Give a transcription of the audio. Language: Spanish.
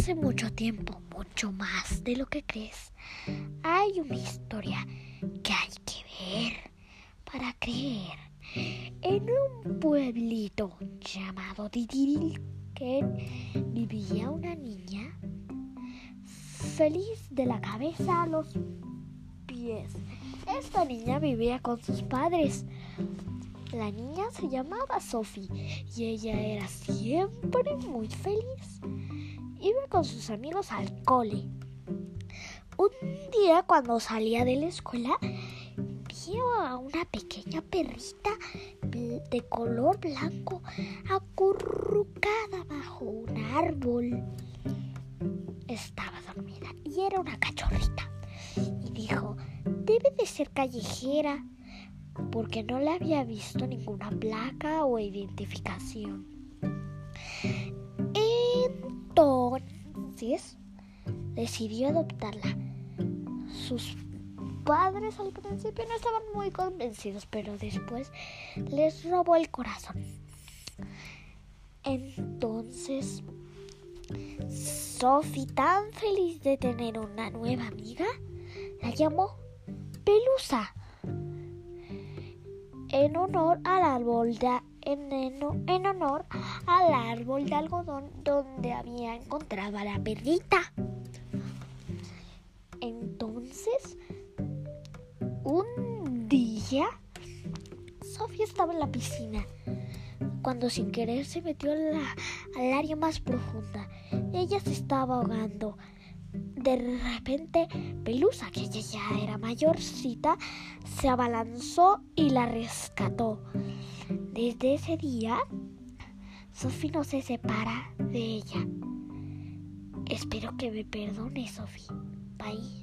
hace mucho tiempo, mucho más de lo que crees, hay una historia que hay que ver para creer. En un pueblito llamado que vivía una niña feliz de la cabeza a los pies. Esta niña vivía con sus padres. La niña se llamaba Sophie y ella era siempre muy feliz. Con sus amigos al cole. Un día cuando salía de la escuela vio a una pequeña perrita de color blanco acurrucada bajo un árbol. Estaba dormida y era una cachorrita. Y dijo, debe de ser callejera porque no le había visto ninguna placa o identificación. Decidió adoptarla. Sus padres al principio no estaban muy convencidos, pero después les robó el corazón. Entonces, Sophie, tan feliz de tener una nueva amiga, la llamó Pelusa en honor al árbol de en, honor al árbol de algodón donde había encontrado a la perrita. Entonces, un día, Sofía estaba en la piscina cuando sin querer se metió la, al área más profunda. Ella se estaba ahogando. De repente, Pelusa, que ella ya era mayorcita, se abalanzó y la rescató. Desde ese día, Sophie no se separa de ella. Espero que me perdone, Sophie. Bye.